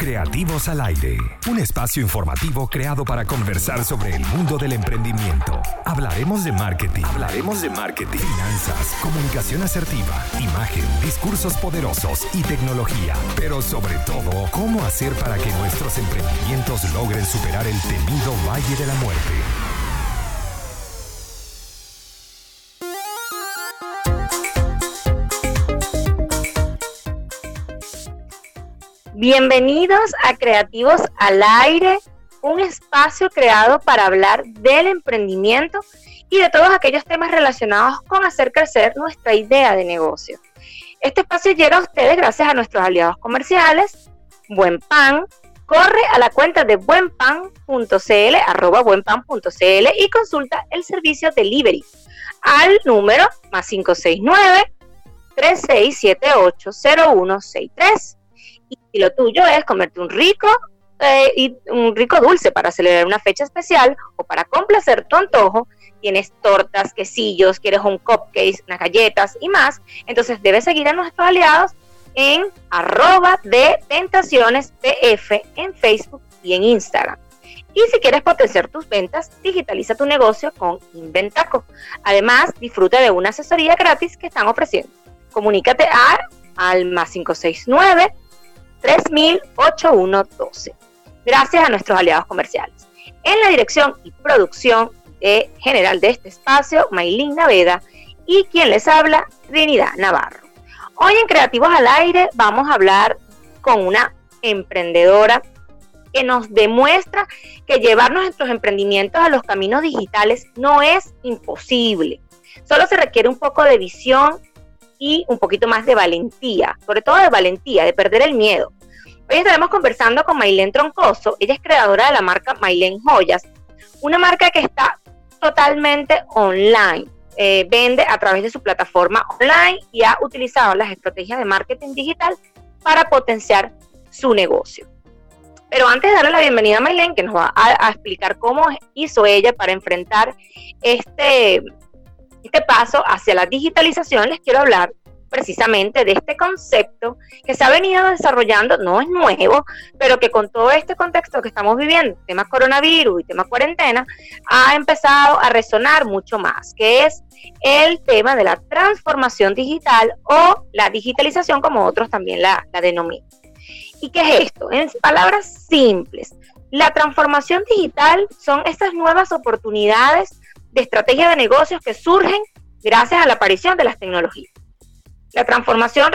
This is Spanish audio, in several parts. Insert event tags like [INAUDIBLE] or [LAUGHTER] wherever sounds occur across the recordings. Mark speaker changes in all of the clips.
Speaker 1: Creativos al Aire, un espacio informativo creado para conversar sobre el mundo del emprendimiento. Hablaremos de marketing, hablaremos de marketing, finanzas, comunicación asertiva, imagen, discursos poderosos y tecnología, pero sobre todo, cómo hacer para que nuestros emprendimientos logren superar el temido Valle de la Muerte.
Speaker 2: Bienvenidos a Creativos al Aire, un espacio creado para hablar del emprendimiento y de todos aquellos temas relacionados con hacer crecer nuestra idea de negocio. Este espacio llega a ustedes gracias a nuestros aliados comerciales, Buen Pan, corre a la cuenta de buenpan.cl, arroba buenpan.cl y consulta el servicio delivery al número más 569 3678 0163 y lo tuyo es comerte un rico eh, y un rico dulce para celebrar una fecha especial o para complacer tu antojo, tienes tortas, quesillos, quieres un cupcake, unas galletas y más, entonces debes seguir a nuestros aliados en arroba de tentaciones PF en Facebook y en Instagram. Y si quieres potenciar tus ventas, digitaliza tu negocio con Inventaco. Además, disfruta de una asesoría gratis que están ofreciendo. Comunícate a, al más 569 308112. Gracias a nuestros aliados comerciales. En la dirección y producción general de este espacio, Maylin Naveda, y quien les habla, Trinidad Navarro. Hoy en Creativos al Aire vamos a hablar con una emprendedora que nos demuestra que llevar nuestros emprendimientos a los caminos digitales no es imposible. Solo se requiere un poco de visión y un poquito más de valentía, sobre todo de valentía, de perder el miedo. Hoy estaremos conversando con Mailén Troncoso, ella es creadora de la marca Mailén Joyas, una marca que está totalmente online. Eh, vende a través de su plataforma online y ha utilizado las estrategias de marketing digital para potenciar su negocio. Pero antes de darle la bienvenida a Mailén, que nos va a explicar cómo hizo ella para enfrentar este, este paso hacia la digitalización, les quiero hablar precisamente de este concepto que se ha venido desarrollando, no es nuevo, pero que con todo este contexto que estamos viviendo, tema coronavirus y tema cuarentena, ha empezado a resonar mucho más, que es el tema de la transformación digital o la digitalización, como otros también la, la denominan. ¿Y qué es esto? En palabras simples, la transformación digital son estas nuevas oportunidades de estrategia de negocios que surgen gracias a la aparición de las tecnologías. La transformación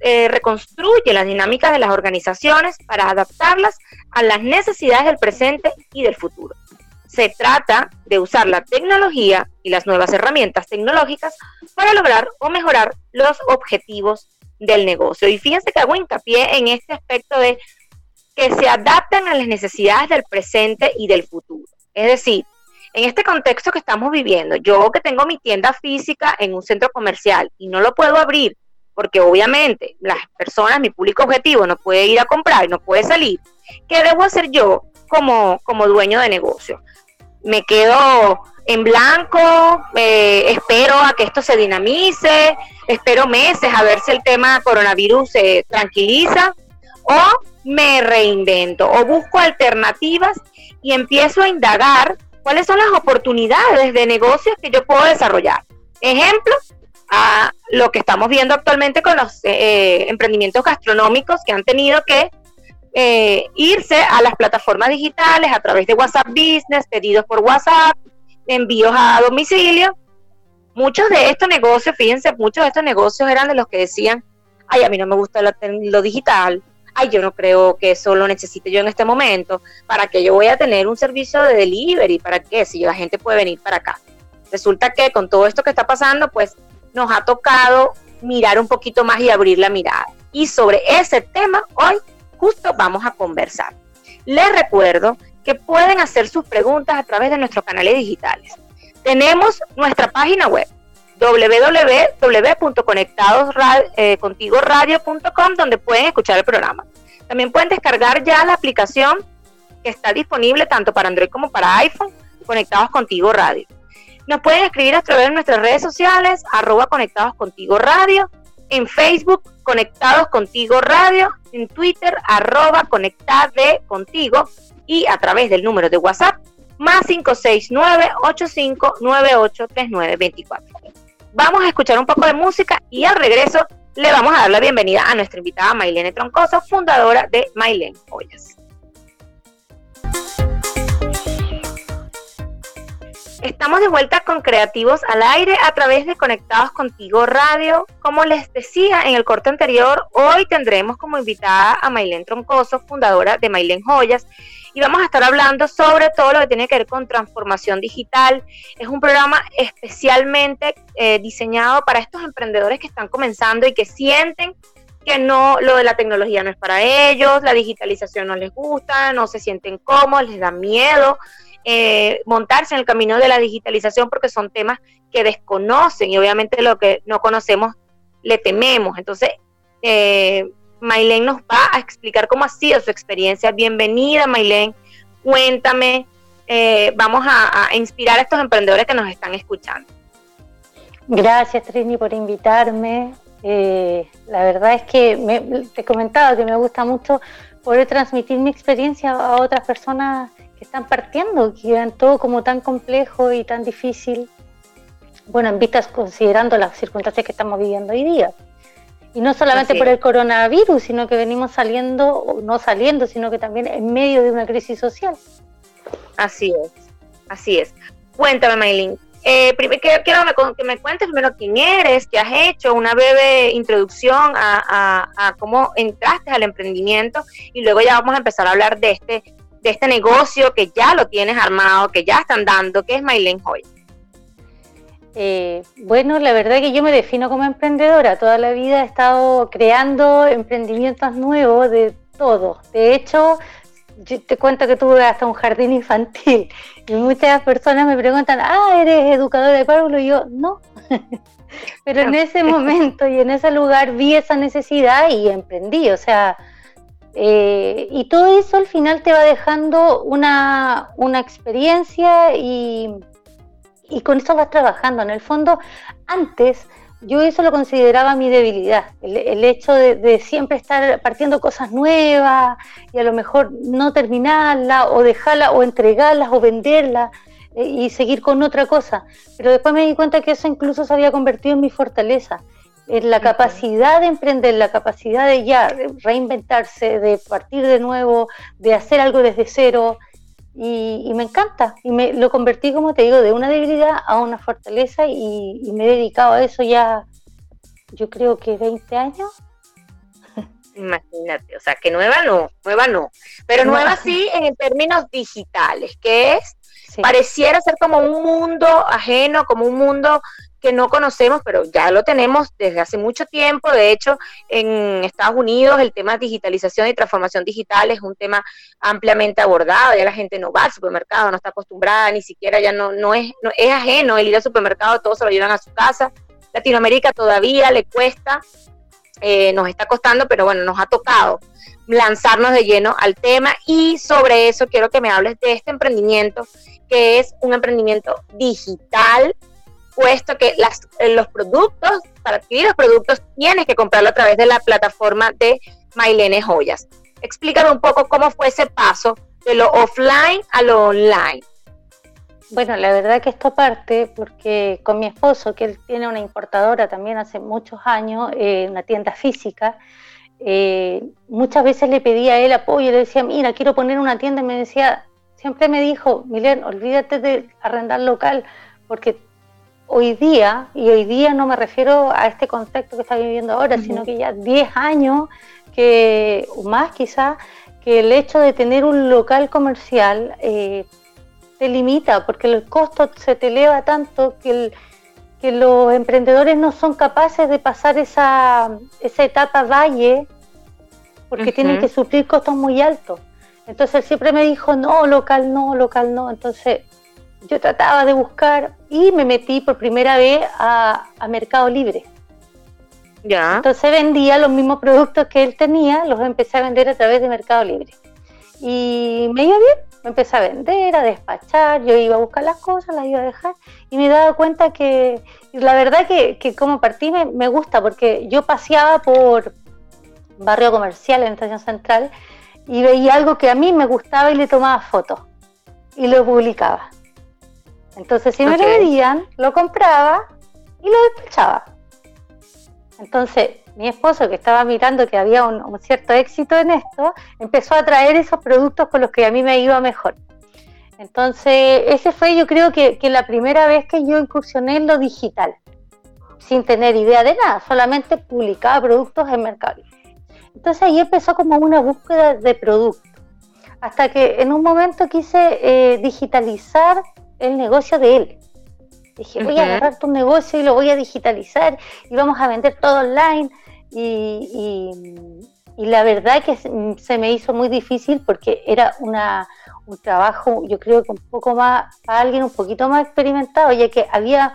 Speaker 2: eh, reconstruye las dinámicas de las organizaciones para adaptarlas a las necesidades del presente y del futuro. Se trata de usar la tecnología y las nuevas herramientas tecnológicas para lograr o mejorar los objetivos del negocio. Y fíjense que hago hincapié en este aspecto de que se adaptan a las necesidades del presente y del futuro. Es decir, en este contexto que estamos viviendo, yo que tengo mi tienda física en un centro comercial y no lo puedo abrir porque obviamente las personas, mi público objetivo no puede ir a comprar, no puede salir, ¿qué debo hacer yo como, como dueño de negocio? Me quedo en blanco, eh, espero a que esto se dinamice, espero meses a ver si el tema coronavirus se tranquiliza o me reinvento o busco alternativas y empiezo a indagar cuáles son las oportunidades de negocios que yo puedo desarrollar. Ejemplo, a lo que estamos viendo actualmente con los eh, emprendimientos gastronómicos que han tenido que eh, irse a las plataformas digitales a través de WhatsApp Business, pedidos por WhatsApp, envíos a domicilio. Muchos de estos negocios, fíjense, muchos de estos negocios eran de los que decían, ay, a mí no me gusta lo digital, ay, yo no creo que eso lo necesite yo en este momento, ¿para qué yo voy a tener un servicio de delivery? ¿Para qué? Si la gente puede venir para acá. Resulta que con todo esto que está pasando, pues nos ha tocado mirar un poquito más y abrir la mirada. Y sobre ese tema hoy justo vamos a conversar. Les recuerdo que pueden hacer sus preguntas a través de nuestros canales digitales. Tenemos nuestra página web www.conectadoscontigoradio.com donde pueden escuchar el programa. También pueden descargar ya la aplicación que está disponible tanto para Android como para iPhone, Conectados Contigo Radio. Nos pueden escribir a través de nuestras redes sociales, arroba Conectados Contigo Radio, en Facebook, Conectados Contigo Radio, en Twitter, arroba conectade contigo y a través del número de WhatsApp más 569-8598-3924. Vamos a escuchar un poco de música y al regreso le vamos a dar la bienvenida a nuestra invitada Mailene Troncoso, fundadora de Mailene Joyas. Estamos de vuelta con Creativos al Aire a través de Conectados Contigo Radio. Como les decía en el corte anterior, hoy tendremos como invitada a Mailén Troncoso, fundadora de Mailén Joyas, y vamos a estar hablando sobre todo lo que tiene que ver con transformación digital. Es un programa especialmente eh, diseñado para estos emprendedores que están comenzando y que sienten que no, lo de la tecnología no es para ellos, la digitalización no les gusta, no se sienten cómodos, les da miedo eh, montarse en el camino de la digitalización porque son temas que desconocen y obviamente lo que no conocemos le tememos. Entonces, eh, nos va a explicar cómo ha sido su experiencia. Bienvenida, Maylene. Cuéntame. Eh, vamos a, inspirar a estos emprendedores que nos están escuchando.
Speaker 3: Gracias, Trini, por invitarme. Eh, la verdad es que me, te he comentado que me gusta mucho poder transmitir mi experiencia a otras personas que están partiendo, que ven todo como tan complejo y tan difícil, bueno, en vistas considerando las circunstancias que estamos viviendo hoy día. Y no solamente por el coronavirus, sino que venimos saliendo, o no saliendo, sino que también en medio de una crisis social.
Speaker 2: Así es, así es. Cuéntame, Maylin. Eh, primero, quiero que me cuentes primero quién eres, qué has hecho, una breve introducción a, a cómo entraste al emprendimiento y luego ya vamos a empezar a hablar de este de este negocio que ya lo tienes armado, que ya están dando, que es Maylene Hoy?
Speaker 3: Eh, bueno, la verdad que yo me defino como emprendedora. Toda la vida he estado creando emprendimientos nuevos de todo. De hecho, yo te cuento que tuve hasta un jardín infantil y muchas personas me preguntan, ah, ¿eres educadora de párvulo? Y yo, no. [LAUGHS] Pero en ese momento y en ese lugar vi esa necesidad y emprendí. O sea, eh, y todo eso al final te va dejando una, experiencia y, con eso vas trabajando. En el fondo, antes yo eso lo consideraba mi debilidad, el, hecho de, siempre estar partiendo cosas nuevas y a lo mejor no terminarla o dejarla o entregarlas o venderlas eh, y seguir con otra cosa. Pero después me di cuenta que eso incluso se había convertido en mi fortaleza en la capacidad de emprender, la capacidad de ya reinventarse, de partir de nuevo, de hacer algo desde cero. Y, me encanta. Y me lo convertí, como te digo, de una debilidad a una fortaleza y, me he dedicado a eso ya, yo creo que 20 años.
Speaker 2: Imagínate, o sea, que nueva no, nueva no, pero nueva sí en términos digitales, que es, pareciera ser como un mundo ajeno, como un mundo que no conocemos, pero ya lo tenemos desde hace mucho tiempo. De hecho, en Estados Unidos el tema digitalización y transformación digital es un tema ampliamente abordado. Ya la gente no va al supermercado, no está acostumbrada, ni siquiera ya no, no, es, no es ajeno el ir al supermercado, todos se lo llevan a su casa. Latinoamérica todavía le cuesta, eh, nos está costando, pero bueno, nos ha tocado lanzarnos de lleno al tema y sobre eso quiero que me hables de este emprendimiento que es un emprendimiento digital puesto que las, eh, los productos, para adquirir los productos, tienes que comprarlo a través de la plataforma de Mailene Joyas. Explícame un poco cómo fue ese paso de lo offline a lo online.
Speaker 3: Bueno, la verdad que esto parte porque con mi esposo, que él tiene una importadora también hace muchos años, eh, una tienda física, eh, muchas veces le pedía a él apoyo, le decía, mira, quiero poner una tienda, y me decía, siempre me dijo, Milen, olvídate de arrendar local, porque hoy día, y hoy día no me refiero a este contexto que está viviendo ahora, sino que ya 10 años, que, o más quizás, que el hecho de tener un local comercial eh, te limita, porque el costo se te eleva tanto que, que los emprendedores no son capaces de pasar esa, esa etapa valle, porque tienen que suplir costos muy altos. Entonces él siempre me dijo, no, local no, local no. Entonces yo trataba de buscar y me metí por primera vez a, Mercado Libre. Ya. Entonces vendía los mismos productos que él tenía, los empecé a vender a través de Mercado Libre. Y me iba bien, me empecé a vender, a despachar, yo iba a buscar las cosas, las iba a dejar y me daba cuenta que la verdad que, como partí me, me, gusta porque yo paseaba por, barrio comercial en Estación Central y veía algo que a mí me gustaba y le tomaba fotos y lo publicaba. Entonces, si me lo pedían, lo compraba y lo despachaba. Entonces, mi esposo, que estaba mirando que había un, cierto éxito en esto, empezó a traer esos productos con los que a mí me iba mejor. Entonces, ese fue yo creo que, que la primera vez que yo incursioné en lo digital, sin tener idea de nada, solamente publicaba productos en Mercado. Entonces ahí empezó como una búsqueda de productos, hasta que en un momento quise eh, digitalizar el negocio de él. Dije, voy a agarrar tu negocio y lo voy a digitalizar y vamos a vender todo online. Y, la verdad que se me hizo muy difícil porque era una, un trabajo, yo creo que un poco más, para alguien un poquito más experimentado, ya que había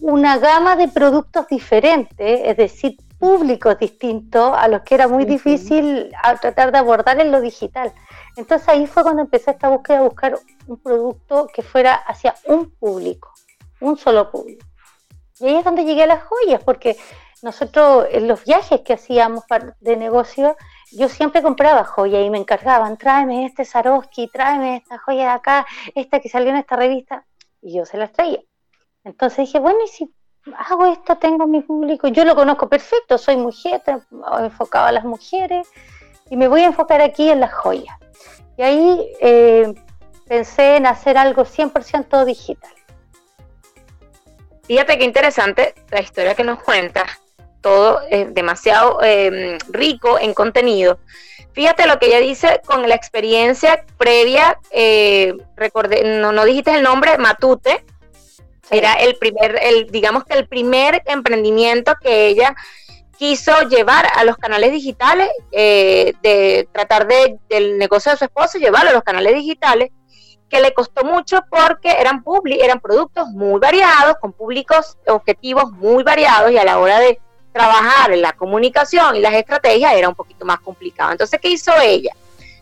Speaker 3: una gama de productos diferentes, es decir, públicos distintos a los que era muy difícil tratar de abordar en lo digital. Entonces ahí fue cuando empecé esta búsqueda de buscar un producto que fuera hacia un público, un solo público. Y ahí es donde llegué a las joyas, porque nosotros en los viajes que hacíamos de negocio, yo siempre compraba joyas y me encargaban, tráeme este Swarovski, tráeme esta joya de acá, esta que salió en esta revista, y yo se las traía. Entonces dije, bueno, y si hago esto, tengo mi público, yo lo conozco perfecto, soy mujer, enfocado a las mujeres, y me voy a enfocar aquí en las joyas. Y ahí eh, pensé en hacer algo 100% digital.
Speaker 2: Fíjate qué interesante la historia que nos cuentas, todo es demasiado em, rico en contenido. Fíjate lo que ella dice con la experiencia previa, eh, recordé, no, no dijiste el nombre, Matute, era el primer, el, digamos que el primer emprendimiento que ella quiso llevar a los canales digitales, eh, de tratar de, del negocio de su esposo, llevarlo a los canales digitales, que le costó mucho porque eran, eran productos muy variados, con públicos objetivos muy variados y a la hora de trabajar en la comunicación y las estrategias era un poquito más complicado. Entonces, ¿qué hizo ella?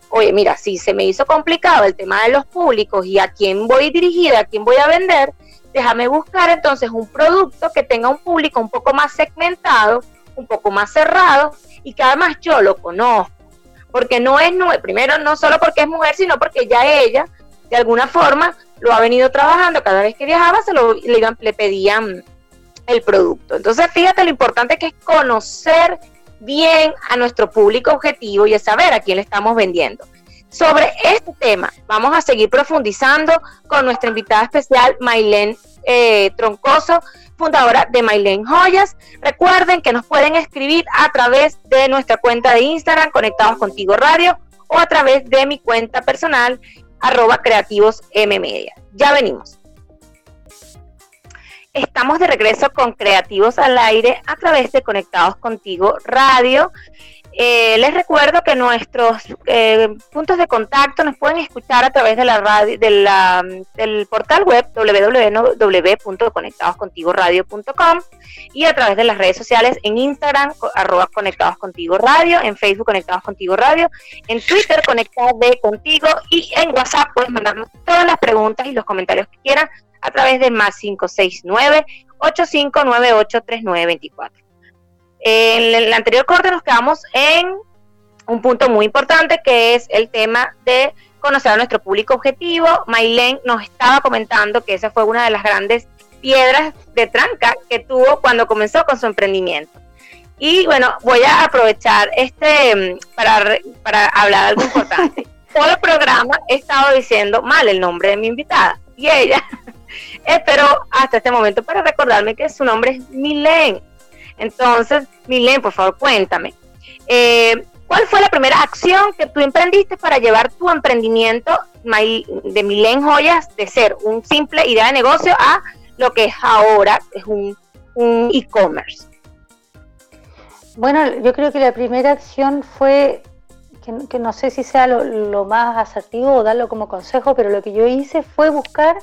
Speaker 2: Oye, mira, si se me hizo complicado el tema de los públicos y a quién voy dirigida, a quién voy a vender, déjame buscar entonces un producto que tenga un público un poco más segmentado, un poco más cerrado y que además yo lo conozco. Porque no es, primero no solo porque es mujer, sino porque ya ella, de alguna forma, lo ha venido trabajando. Cada vez que viajaba se lo, le, le pedían el producto. Entonces, fíjate lo importante que es conocer bien a nuestro público objetivo y es saber a quién le estamos vendiendo. Sobre este tema vamos a seguir profundizando con nuestra invitada especial, Mailén eh, Troncoso, fundadora de Mailén Joyas. Recuerden que nos pueden escribir a través de nuestra cuenta de Instagram, Conectados Contigo Radio, o a través de mi cuenta personal, arroba creativos Media. Ya venimos. Estamos de regreso con Creativos al Aire a través de Conectados Contigo Radio. Eh, les recuerdo que nuestros eh, puntos de contacto nos pueden escuchar a través de la radio, de la, del portal web www.conectadoscontigoradio.com y a través de las redes sociales en Instagram, arroba Conectados Contigo Radio, en Facebook Conectados Contigo Radio, en Twitter Conectados Contigo y en WhatsApp pueden mandarnos todas las preguntas y los comentarios que quieran a través de más 569 8598 3924. En el anterior corte nos quedamos en un punto muy importante que es el tema de conocer a nuestro público objetivo. Mailén nos estaba comentando que esa fue una de las grandes piedras de tranca que tuvo cuando comenzó con su emprendimiento. Y bueno, voy a aprovechar este mm, para, para hablar algo importante. [LAUGHS] Todo el programa he estado diciendo mal el nombre de mi invitada y ella [LAUGHS] esperó hasta este momento para recordarme que su nombre es Milén. Entonces, Milen, por favor, cuéntame. Eh, ¿Cuál fue la primera acción que tú emprendiste para llevar tu emprendimiento de Milen Joyas de ser un simple idea de negocio a lo que es ahora, es un e-commerce?
Speaker 3: bueno, yo creo que la primera acción fue, que, no sé si sea lo, más asertivo o darlo como consejo, pero lo que yo hice fue buscar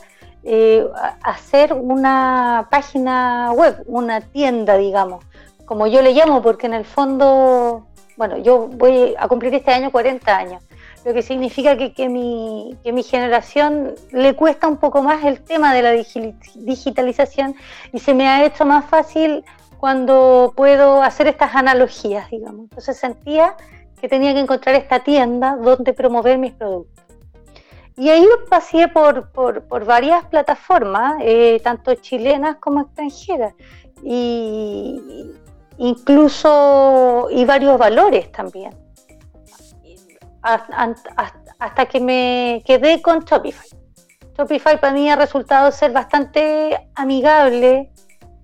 Speaker 3: eh, hacer una página web, una tienda, digamos, como yo le llamo, porque en el fondo, bueno, yo voy a cumplir este año 40 años, lo que significa que, que, mi, que mi generación le cuesta un poco más el tema de la digitalización y se me ha hecho más fácil cuando puedo hacer estas analogías, digamos. Entonces sentía que tenía que encontrar esta tienda donde promover mis productos. Y ahí pasé por, por, varias plataformas, eh, tanto chilenas como extranjeras, y incluso y varios valores también. Hasta, que me quedé con Shopify. Shopify para mí ha resultado ser bastante amigable,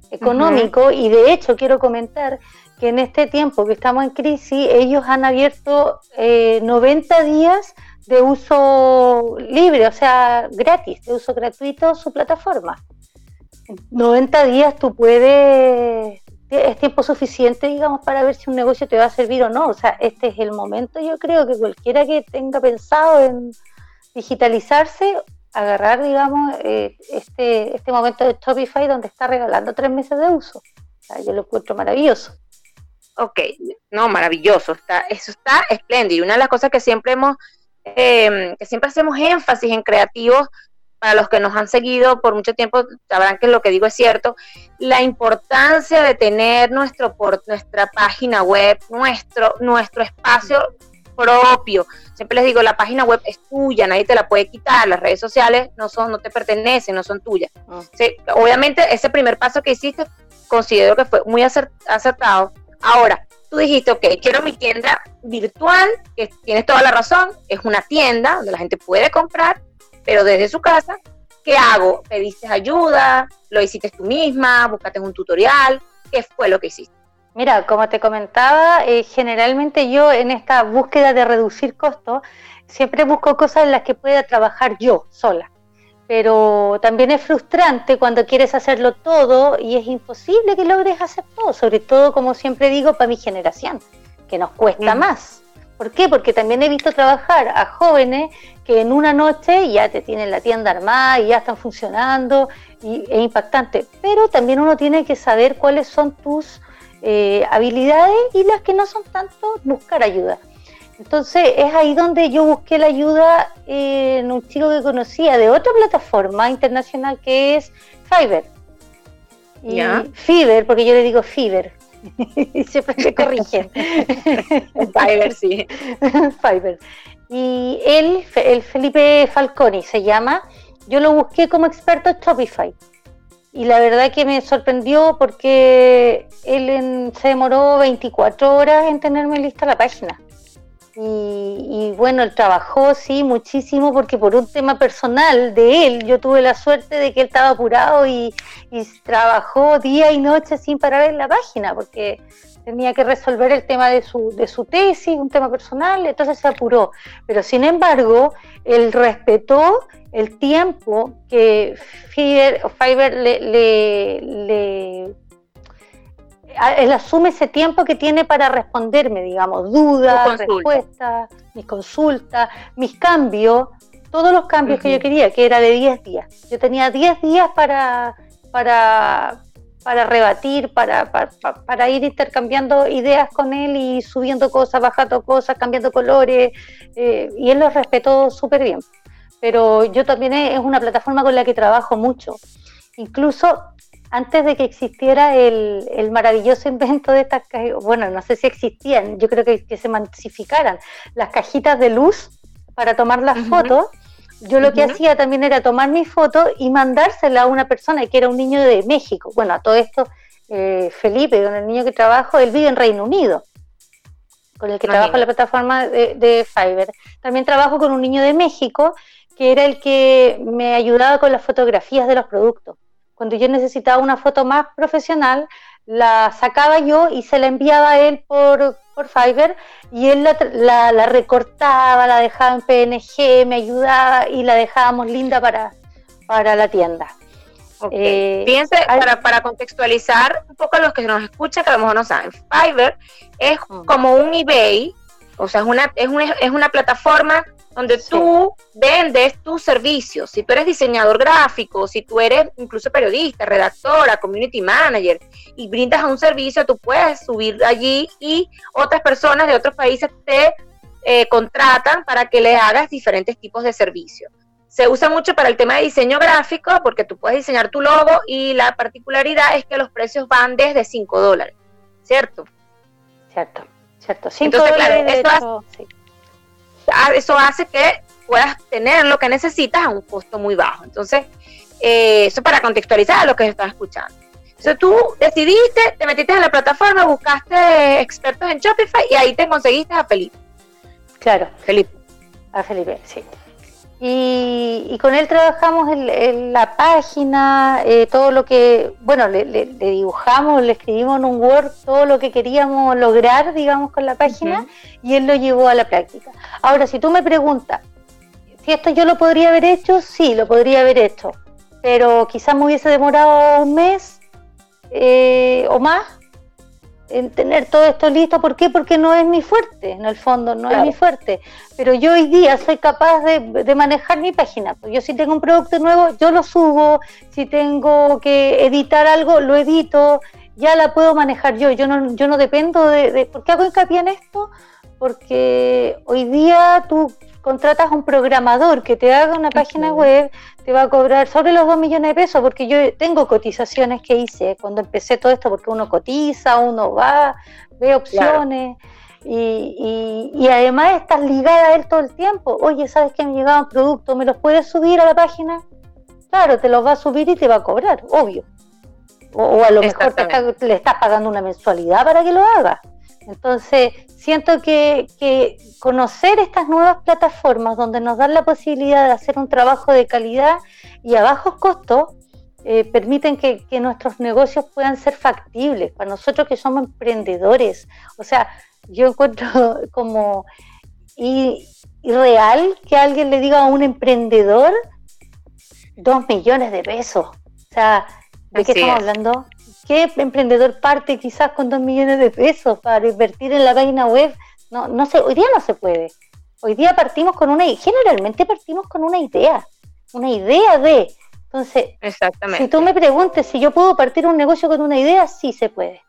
Speaker 3: económico, y de hecho quiero comentar que en este tiempo que estamos en crisis, ellos han abierto 90 eh, días de uso libre, o sea, gratis, de uso gratuito su plataforma. En 90 días tú puedes, es tiempo suficiente, digamos, para ver si un negocio te va a servir o no. O sea, este es el momento, yo creo que cualquiera que tenga pensado en digitalizarse, agarrar, digamos, eh, este, este momento de Shopify donde está regalando tres meses de uso. Yo lo encuentro maravilloso.
Speaker 2: Ok, no, maravilloso, está, eso está espléndido. Una de las cosas que siempre hemos Em, que siempre hacemos énfasis en creativos, para los que nos han seguido por mucho tiempo sabrán que lo que digo es cierto, la importancia de tener nuestro por, nuestra página web, nuestro, nuestro espacio propio. Siempre les digo, la página web es tuya, nadie te la puede quitar, las redes sociales no son, no te pertenecen, no son tuyas. Ah. obviamente ese primer paso que hiciste considero que fue muy acertado. Ahora, tú dijiste, ok, quiero mi tienda virtual, que tienes toda la razón, es una tienda donde la gente puede comprar, pero desde su casa, ¿qué hago? ¿Pediste ayuda? ¿Lo hiciste tú misma? ¿Buscaste un tutorial? ¿Qué fue lo que hiciste?
Speaker 3: Mira, como te comentaba, eh, generalmente yo en esta búsqueda de reducir costos, siempre busco cosas en las que pueda trabajar yo sola pero también es frustrante cuando quieres hacerlo todo y es imposible que logres hacer todo, sobre todo, como siempre digo, para mi generación, que nos cuesta más. ¿Por qué? Porque también he visto trabajar a jóvenes que en una noche ya te tienen la tienda armada y ya están funcionando y es impactante. Pero también uno tiene que saber cuáles son tus eh, habilidades y las que no son tanto, buscar ayuda. Entonces es ahí donde yo busqué la ayuda en un chico que conocía de otra plataforma internacional que es Fiverr. Y Fiverr, porque yo le digo Fiverr. [LAUGHS] y siempre me corrigen. [LAUGHS]
Speaker 2: Fiverr, sí. [LAUGHS]
Speaker 3: Fiverr. Y él, el Felipe Falconi se llama, yo lo busqué como experto en Shopify. Y la verdad que me sorprendió porque él se demoró 24 horas en tenerme lista la página. Y, bueno, él trabajó, sí, muchísimo, porque por un tema personal de él, yo tuve la suerte de que él estaba apurado y, trabajó día y noche sin parar en la página, porque tenía que resolver el tema de su, de su tesis, un tema personal, entonces se apuró. Pero sin embargo, él respetó el tiempo que Fiverr, le, le él asume ese tiempo que tiene para responderme, digamos, dudas, respuestas, mis consultas, mis cambios, todos los cambios que yo quería, que era de 10 días. Yo tenía 10 días para, para, para rebatir, para, para, ir intercambiando ideas con él y subiendo cosas, bajando cosas, cambiando colores, eh, y él lo respetó súper bien. Pero yo también es una plataforma con la que trabajo mucho. Incluso antes de que existiera el, maravilloso invento de estas bueno, no sé si existían, yo creo que, que se masificaran las cajitas de luz para tomar las fotos, yo lo que hacía también era tomar mi foto y mandársela a una persona que era un niño de México. Bueno, a todo esto, eh, Felipe, con el niño que trabajo, él vive en Reino Unido, con el que trabajo en la plataforma de, de Fiverr. También trabajo con un niño de México, que era el que me ayudaba con las fotografías de los productos. Cuando yo necesitaba una foto más profesional, la sacaba yo y se la enviaba a él por, por Fiverr y él la, recortaba, la dejaba en PNG, me ayudaba y la dejábamos linda para, para la tienda.
Speaker 2: Okay. Eh, Fíjense, para, para, contextualizar un poco a los que nos escuchan, que a lo mejor no saben, Fiverr es mm. como un eBay, o sea, es una, es una, es una plataforma donde tú vendes tus servicios. Si tú eres diseñador gráfico, si tú eres incluso periodista, redactora, community manager y brindas a un servicio, tú puedes subir allí y otras personas de otros países te eh, contratan para que le hagas diferentes tipos de servicios. Se usa mucho para el tema de diseño gráfico porque tú puedes diseñar tu logo y la particularidad es que los precios van desde 5 dólares, ¿cierto?
Speaker 3: Cierto, cierto. 5 dólares
Speaker 2: eso, hace, ah, eso hace que puedas tener lo que necesitas a un costo muy bajo. Entonces, eh, eso para contextualizar a lo que estás escuchando. Entonces tú decidiste, te metiste en la plataforma, buscaste expertos en Shopify y ahí te conseguiste a Felipe.
Speaker 3: Claro. Felipe. A Felipe, sí. Y, con él trabajamos en, la página, eh, todo lo que, bueno, le, dibujamos, le escribimos en un Word todo lo que queríamos lograr, digamos, con la página, y él lo llevó a la práctica. Ahora, si tú me preguntas, si esto yo lo podría haber hecho, sí, lo podría haber hecho, pero quizás me hubiese demorado un mes eh, o más en tener todo esto listo. ¿Por qué? Porque no es mi fuerte, en el fondo, no es mi fuerte. Pero yo hoy día soy capaz de, manejar mi página. Yo si tengo un producto nuevo, yo lo subo. Si tengo que editar algo, lo edito. Ya la puedo manejar yo. Yo no, yo no dependo de, de... ¿Por qué hago hincapié en esto? Porque hoy día tú contratas a un programador que te haga una página web, te va a cobrar sobre los 2 millones de pesos, porque yo tengo cotizaciones que hice cuando empecé todo esto, porque uno cotiza, uno va, ve opciones. Y, y, además estás ligada a él todo el tiempo. Oye, ¿sabes que me llegaban productos? ¿Me los puedes subir a la página? Claro, te los va a subir y te va a cobrar, obvio. O, a lo mejor le estás pagando una mensualidad para que lo haga. Entonces, siento que, conocer estas nuevas plataformas donde nos dan la posibilidad de hacer un trabajo de calidad y a bajos costos, eh, permiten que, nuestros negocios puedan ser factibles para nosotros que somos emprendedores. O sea, yo encuentro [LAUGHS] como irreal que alguien le diga a un emprendedor dos millones de pesos. O sea, ¿de qué estamos hablando? ¿Qué emprendedor parte quizás con dos millones de pesos para invertir en la página web? No, no sé, hoy día no se puede. Hoy día partimos con una, generalmente partimos con una idea, una idea de. Entonces, Exactamente. si tú me preguntes si yo puedo partir un negocio con una idea, sí se puede.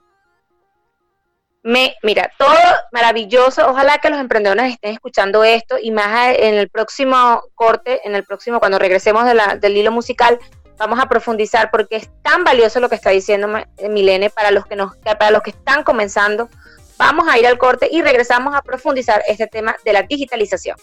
Speaker 2: Me, mira, todo maravilloso. Ojalá que los emprendedores estén escuchando esto y más en el próximo corte, en el próximo, cuando regresemos de la, del hilo musical, vamos a profundizar porque es tan valioso lo que está diciendo eh, Milene para los que nos para los que están comenzando. Vamos a ir al corte y regresamos a profundizar este tema de la digitalización.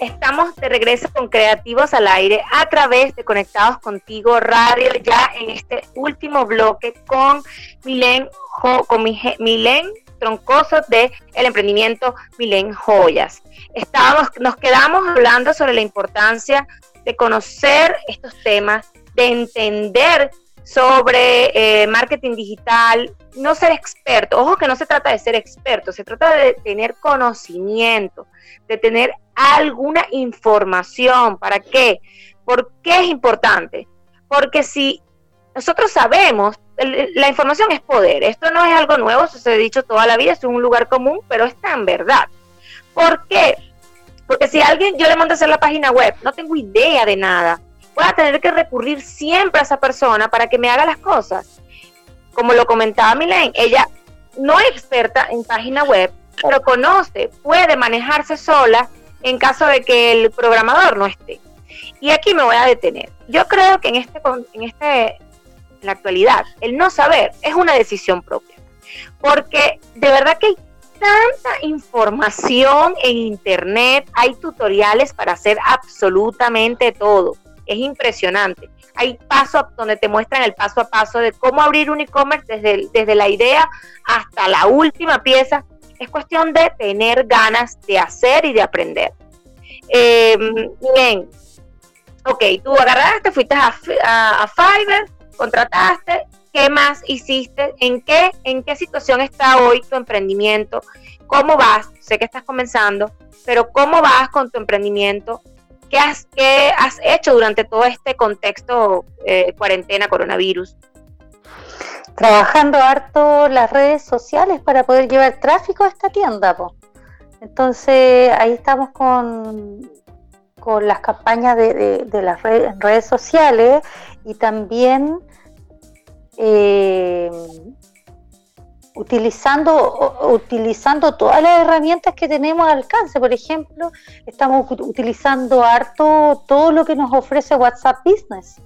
Speaker 2: Estamos de regreso con Creativos al Aire a través de Conectados Contigo Radio, ya en este último bloque con Milen, con troncoso de el emprendimiento Milen Joyas. Estábamos, nos quedamos hablando sobre la importancia de conocer estos temas, de entender sobre eh, marketing digital, no ser experto. Ojo que no se trata de ser experto, se trata de tener conocimiento, de tener alguna información. ¿Para qué? ¿Por qué es importante? Porque si nosotros sabemos la información es poder. Esto no es algo nuevo, se ha dicho toda la vida, es un lugar común, pero está en verdad. ¿Por qué? Porque si alguien, yo le mando a hacer la página web, no tengo idea de nada, voy a tener que recurrir siempre a esa persona para que me haga las cosas. Como lo comentaba Milen, ella no es experta en página web, pero conoce, puede manejarse sola en caso de que el programador no esté. Y aquí me voy a detener. Yo creo que en este, en este la actualidad. El no saber es una decisión propia. Porque de verdad que hay tanta información en Internet, hay tutoriales para hacer absolutamente todo. Es impresionante. Hay paso donde te muestran el paso a paso de cómo abrir un e-commerce desde, desde la idea hasta la última pieza. Es cuestión de tener ganas de hacer y de aprender. Eh, bien, ok, tú agarraste, fuiste a Fiverr, contrataste, ¿qué más hiciste? ¿En qué, en qué situación está hoy tu emprendimiento? ¿Cómo vas? Sé que estás comenzando, pero ¿cómo vas con tu emprendimiento? ¿Qué has, qué has hecho durante todo este contexto eh, cuarentena, coronavirus?
Speaker 3: Trabajando harto las redes sociales para poder llevar tráfico a esta tienda. Entonces ahí estamos con, con las campañas de, las redes sociales y también eh, utilizando, utilizando todas las herramientas que tenemos al alcance. Por ejemplo, estamos utilizando harto todo lo que nos ofrece WhatsApp Business,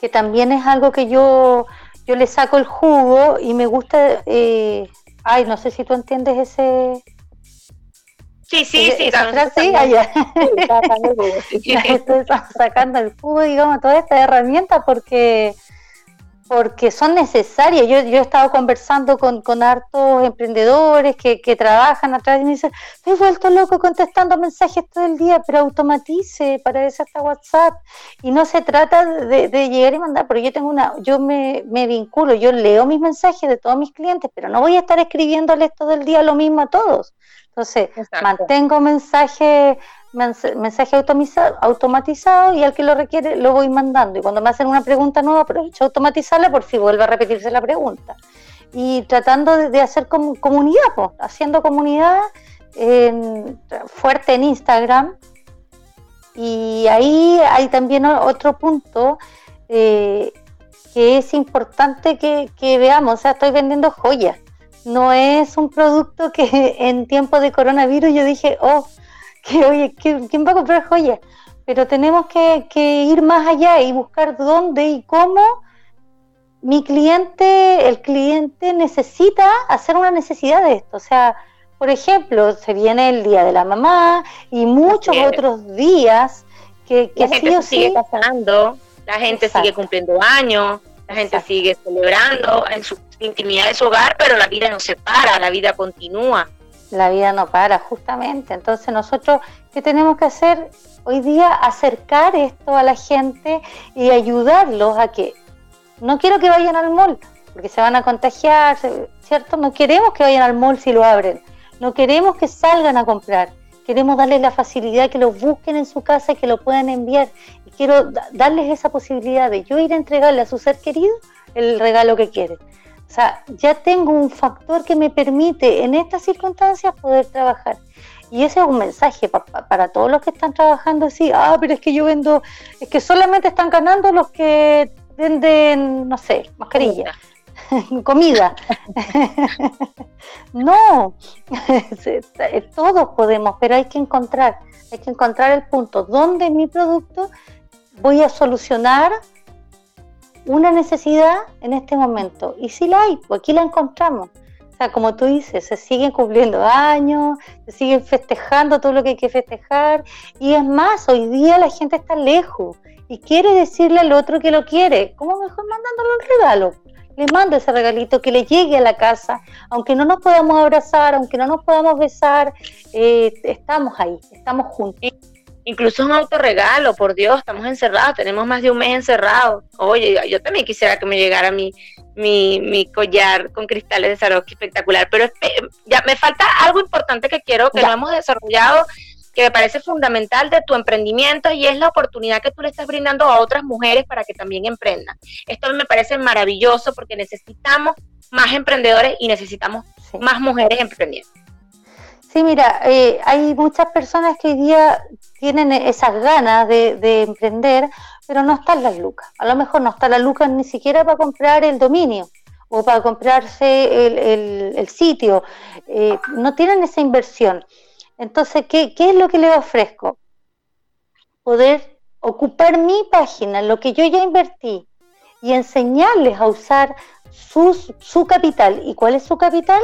Speaker 3: que también es algo que yo, yo le saco el jugo y me gusta, eh, ay, no sé si tú entiendes ese...
Speaker 2: Sí, sí, sí, [LAUGHS]
Speaker 3: Estoy sacando el jugo, digamos, toda esta herramienta porque porque son necesarias. Yo, yo he estado conversando con, hartos emprendedores que, que, trabajan atrás y me dicen, me he vuelto loco contestando mensajes todo el día, pero automatice, para eso está WhatsApp. Y no se trata de, de, llegar y mandar, porque yo tengo una, yo me, me, vinculo, yo leo mis mensajes de todos mis clientes, pero no voy a estar escribiéndoles todo el día lo mismo a todos. Entonces, mantengo mensajes mensaje automatizado y al que lo requiere lo voy mandando. Y cuando me hacen una pregunta nueva, aprovecho automatizarla por si vuelve a repetirse la pregunta. Y tratando de, hacer comunidad, pues, haciendo comunidad fuerte en Instagram. Y ahí hay también otro punto eh, que es importante que, que veamos. O sea, estoy vendiendo joyas. No es un producto que [LAUGHS] en tiempo de coronavirus yo dije, oh, que oye, ¿quién va a comprar joyas? Pero tenemos que, ir más allá y buscar dónde y cómo mi cliente, el cliente necesita hacer una necesidad de esto. O sea, por ejemplo, se viene el Día de la Mamá y muchos otros días que,
Speaker 2: que la gente sigue pasando, la gente sigue cumpliendo años, la gente sigue celebrando en su intimidad de su hogar, pero la vida no se para, la vida continúa
Speaker 3: la vida no para, justamente. Entonces nosotros, ¿qué tenemos que hacer hoy día? Acercar esto a la gente y ayudarlos a que, no quiero que vayan al mall, porque se van a contagiar, ¿cierto? No queremos que vayan al mall si lo abren, no queremos que salgan a comprar, queremos darles la facilidad que lo busquen en su casa y que lo puedan enviar. Y quiero darles esa posibilidad de yo ir a entregarle a su ser querido el regalo que quieren. O sea, ya tengo un factor que me permite en estas circunstancias poder trabajar. Y ese es un mensaje para todos los que están trabajando así, ah, pero es que yo vendo, es que solamente están ganando los que venden, no sé, mascarilla, [LAUGHS] comida. [LAUGHS] no, [LAUGHS] todos podemos, pero hay que encontrar, hay que encontrar el punto donde mi producto voy a solucionar una necesidad en este momento. Y si la hay, pues aquí la encontramos. O sea, como tú dices, se siguen cumpliendo años, se siguen festejando todo lo que hay que festejar. Y es más, hoy día la gente está lejos y quiere decirle al otro que lo quiere. ¿Cómo mejor mandándole un regalo? Le mando ese regalito que le llegue a la casa, aunque no nos podamos abrazar, aunque no nos podamos besar, eh, estamos ahí, estamos juntos.
Speaker 2: Incluso un autorregalo, por Dios, estamos encerrados, tenemos más de un mes encerrados. Oye, yo también quisiera que me llegara mi, mi, collar con cristales de Swarovski espectacular, pero ya me falta algo importante que quiero, que no hemos desarrollado, que me parece fundamental de tu emprendimiento y es la oportunidad que tú le estás brindando a otras mujeres para que también emprendan. Esto me parece maravilloso porque necesitamos más emprendedores y necesitamos más mujeres emprendiendo.
Speaker 3: Sí, mira, eh, hay muchas personas que hoy día tienen esas ganas de, emprender, pero no están las lucas. A lo mejor no está la lucas ni siquiera para comprar el dominio o para comprarse el, sitio. Eh, no tienen esa inversión. Entonces, ¿qué, ¿qué es lo que les ofrezco? Poder ocupar mi página, lo que yo ya invertí, y enseñarles a usar su capital. ¿Y cuál es su capital?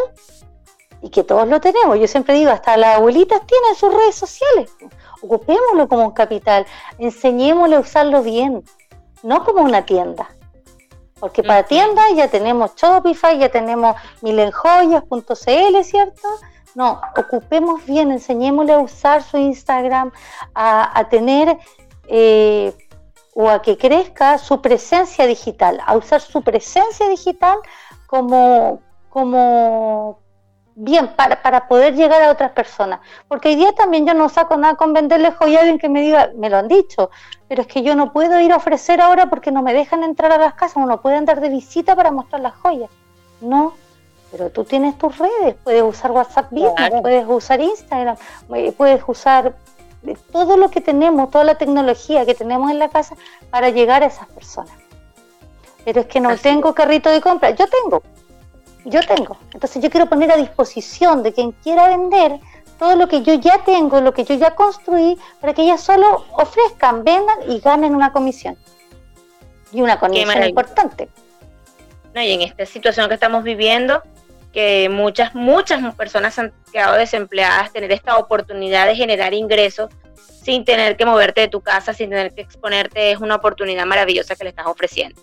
Speaker 3: y que todos lo tenemos. Yo siempre digo, hasta las abuelitas tienen sus redes sociales. Ocupémoslo como un capital, enseñémosle a usarlo bien, no como una tienda. Porque para tiendas ya tenemos Shopify, ya tenemos milenjoyas.cl, ¿cierto? No, ocupemos bien, enseñémosle a usar su Instagram, a, tener eh, o a que crezca su presencia digital, a usar su presencia digital como, bien para, para poder llegar a otras personas. Porque hoy día también yo no saco nada con venderle joya a alguien que me diga, me lo han dicho, pero es que yo no puedo ir a ofrecer ahora porque no me dejan entrar a las casas, uno puede andar de visita para mostrar las joyas. No, pero tú tienes tus redes, puedes usar WhatsApp Business, puedes usar Instagram, eh, puedes usar todo lo que tenemos, toda la tecnología que tenemos en la casa para llegar a esas personas. Pero es que no tengo carrito de compra, yo tengo, yo tengo. Entonces yo quiero poner a disposición de quien quiera vender todo lo que yo ya tengo, lo que yo ya construí, para que ellas solo ofrezcan, vendan y ganen una comisión. Y una comisión importante.
Speaker 2: No, y en esta situación que estamos viviendo, que muchas, muchas personas han quedado desempleadas, tener esta oportunidad de generar ingresos sin tener que moverte de tu casa, sin tener que exponerte, es una oportunidad maravillosa que le estás ofreciendo.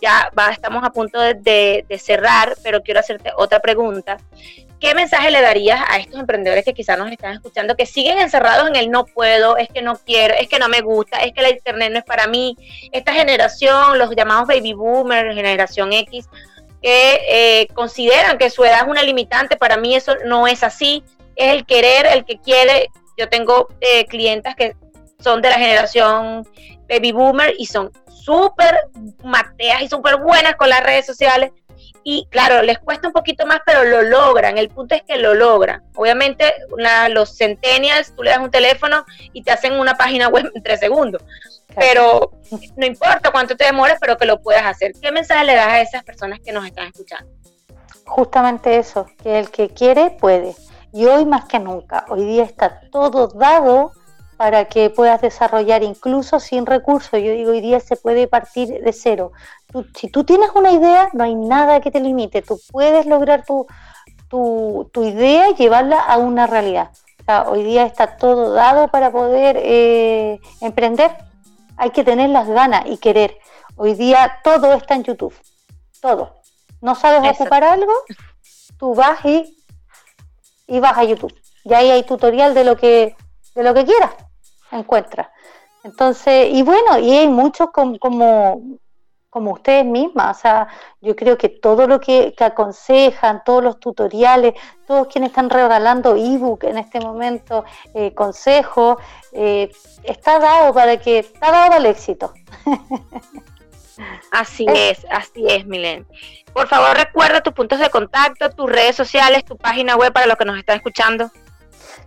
Speaker 2: Ya va, estamos a punto de, cerrar, pero quiero hacerte otra pregunta. ¿Qué mensaje le darías a estos emprendedores que quizás nos están escuchando, que siguen encerrados en el no puedo, es que no quiero, es que no me gusta, es que la internet no es para mí? Esta generación, los llamados baby boomers, generación X, que eh, consideran que su edad es una limitante, para mí eso no es así, es el querer, el que quiere. Yo tengo eh, clientas que son de la generación baby boomer y son súper mateas y súper buenas con las redes sociales. Y claro, les cuesta un poquito más, pero lo logran. El punto es que lo logran. Obviamente, los centennials, tú le das un teléfono y te hacen una página web en tres segundos. Pero no importa cuánto te demores, pero que lo puedas hacer. ¿Qué mensaje le das a esas personas que nos están escuchando?
Speaker 3: Justamente eso, que el que quiere puede. Y hoy más que nunca, hoy día está todo dado para que puedas desarrollar incluso sin recursos. Yo digo, hoy día se puede partir de cero. si tú tienes una idea, no hay nada que te limite. Tú puedes lograr tu, tu, idea y llevarla a una realidad. hoy día está todo dado para poder eh, emprender hay que tener las ganas y querer. Hoy día todo está en YouTube, todo. ¿No sabes ocupar algo? Tú vas y, y vas a YouTube. Y ahí hay tutorial de lo que, de lo que quieras, encuentras. Entonces, y bueno, y hay muchos como, como ustedes mismas. O sea, yo creo que todo lo que, aconsejan, todos los tutoriales, todos quienes están regalando ebook en este momento, eh, consejos, eh, está dado para que, está dado el éxito. [LAUGHS]
Speaker 2: Así es, así es, Milen. Por favor, recuerda tus puntos de contacto, tus redes sociales, tu página web para los que nos están escuchando.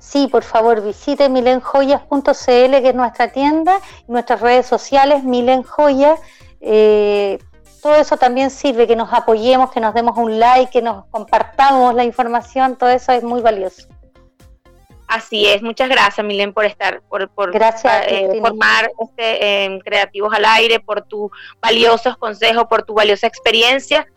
Speaker 3: Sí, por favor, visite milenjoyas.cl, que es nuestra tienda, nuestras redes sociales, milenjoyas eh, todo eso también sirve, que nos apoyemos, que nos demos un like, que nos compartamos la información, todo eso es muy valioso.
Speaker 2: Así es, muchas gracias Milen por estar, por, por eh, formar este, Creativos al Aire, por tus valiosos consejos, por tu valiosa experiencia.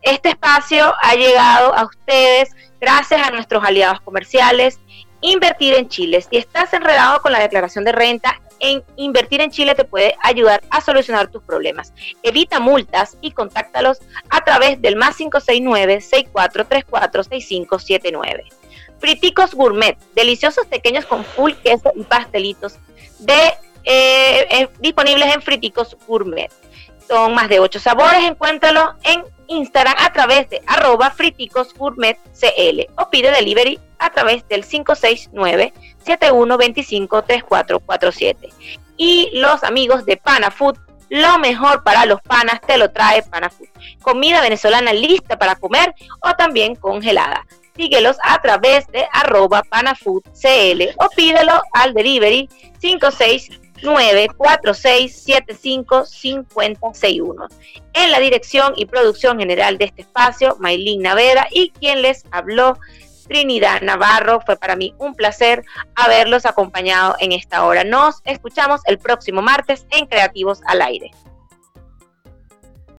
Speaker 2: Este espacio ha llegado a ustedes gracias a nuestros aliados comerciales. Invertir en Chile. Si estás enredado con la declaración de renta, en Invertir en Chile te puede ayudar a solucionar tus problemas. Evita multas y contáctalos a través del más 569-6434-6579. Friticos Gourmet, deliciosos pequeños con full queso y pastelitos de, eh, eh, disponibles en Friticos Gourmet. Son más de 8 sabores, encuéntralo en Instagram a través de arroba friticos gourmet CL o pide delivery a través del 569 7125 3447. Y los amigos de Panafood, lo mejor para los panas te lo trae Panafood. Comida venezolana lista para comer o también congelada. Síguelos a través de arroba CL o pídelo al delivery 569-4675-5061. En la dirección y producción general de este espacio, Maylin Naveda y quien les habló, Trinidad Navarro. Fue para mí un placer haberlos acompañado en esta hora. Nos escuchamos el próximo martes en Creativos al Aire.